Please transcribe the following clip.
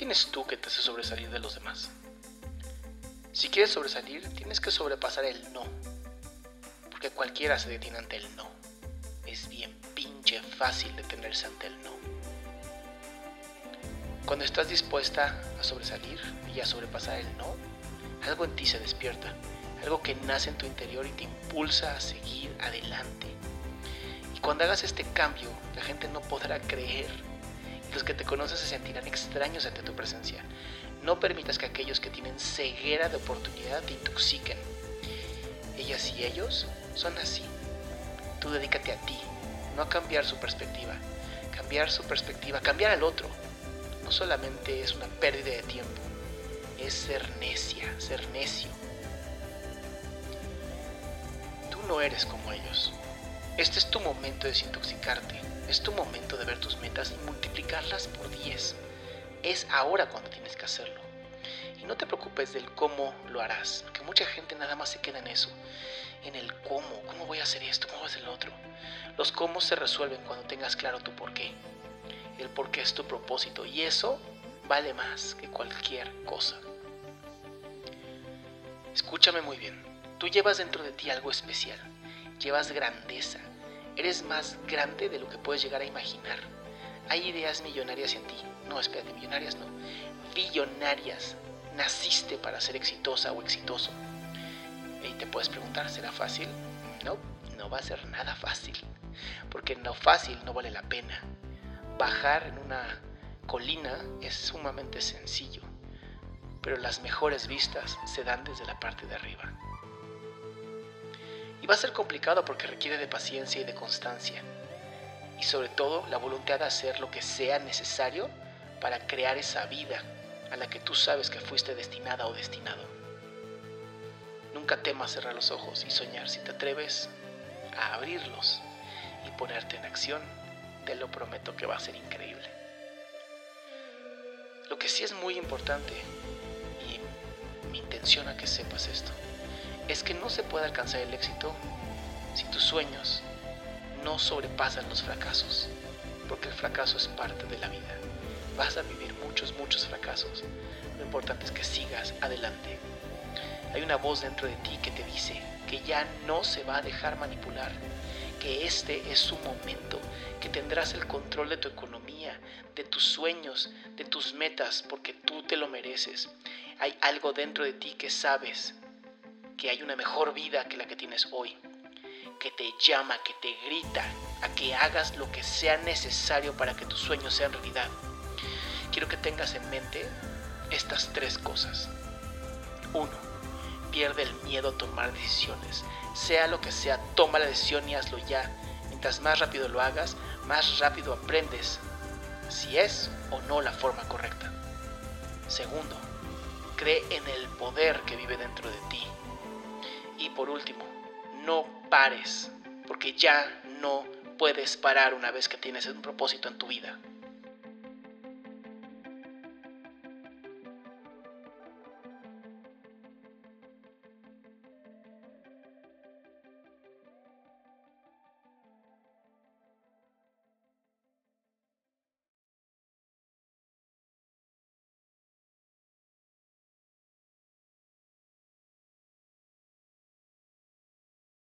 tienes tú que te hace sobresalir de los demás? Si quieres sobresalir, tienes que sobrepasar el no. Porque cualquiera se detiene ante el no. Es bien pinche fácil detenerse ante el no. Cuando estás dispuesta a sobresalir y a sobrepasar el no, algo en ti se despierta, algo que nace en tu interior y te impulsa a seguir adelante. Y cuando hagas este cambio, la gente no podrá creer. Los que te conocen se sentirán extraños ante tu presencia. No permitas que aquellos que tienen ceguera de oportunidad te intoxiquen. Ellas y ellos son así. Tú dedícate a ti, no a cambiar su perspectiva. Cambiar su perspectiva, cambiar al otro, no solamente es una pérdida de tiempo, es ser necia, ser necio. Tú no eres como ellos. Este es tu momento de desintoxicarte, es tu momento de ver tus metas y multiplicarlas por 10. Es ahora cuando tienes que hacerlo. Y no te preocupes del cómo lo harás, porque mucha gente nada más se queda en eso, en el cómo, cómo voy a hacer esto, cómo voy a hacer lo otro. Los cómo se resuelven cuando tengas claro tu porqué, el porqué es tu propósito, y eso vale más que cualquier cosa. Escúchame muy bien, tú llevas dentro de ti algo especial, llevas grandeza, eres más grande de lo que puedes llegar a imaginar. Hay ideas millonarias en ti, no, espérate, millonarias no, billonarias. Naciste para ser exitosa o exitoso. Y te puedes preguntar, ¿será fácil? No, no va a ser nada fácil. Porque no fácil no vale la pena. Bajar en una colina es sumamente sencillo. Pero las mejores vistas se dan desde la parte de arriba. Y va a ser complicado porque requiere de paciencia y de constancia. Y sobre todo la voluntad de hacer lo que sea necesario para crear esa vida a la que tú sabes que fuiste destinada o destinado. Nunca temas cerrar los ojos y soñar si te atreves a abrirlos y ponerte en acción, te lo prometo que va a ser increíble. Lo que sí es muy importante, y mi intención a que sepas esto, es que no se puede alcanzar el éxito si tus sueños no sobrepasan los fracasos, porque el fracaso es parte de la vida. Vas a vivir muchos, muchos fracasos. Lo importante es que sigas adelante. Hay una voz dentro de ti que te dice que ya no se va a dejar manipular, que este es su momento, que tendrás el control de tu economía, de tus sueños, de tus metas, porque tú te lo mereces. Hay algo dentro de ti que sabes que hay una mejor vida que la que tienes hoy, que te llama, que te grita a que hagas lo que sea necesario para que tus sueños sean realidad quiero que tengas en mente estas tres cosas. Uno, pierde el miedo a tomar decisiones. Sea lo que sea, toma la decisión y hazlo ya. Mientras más rápido lo hagas, más rápido aprendes si es o no la forma correcta. Segundo, cree en el poder que vive dentro de ti. Y por último, no pares, porque ya no puedes parar una vez que tienes un propósito en tu vida.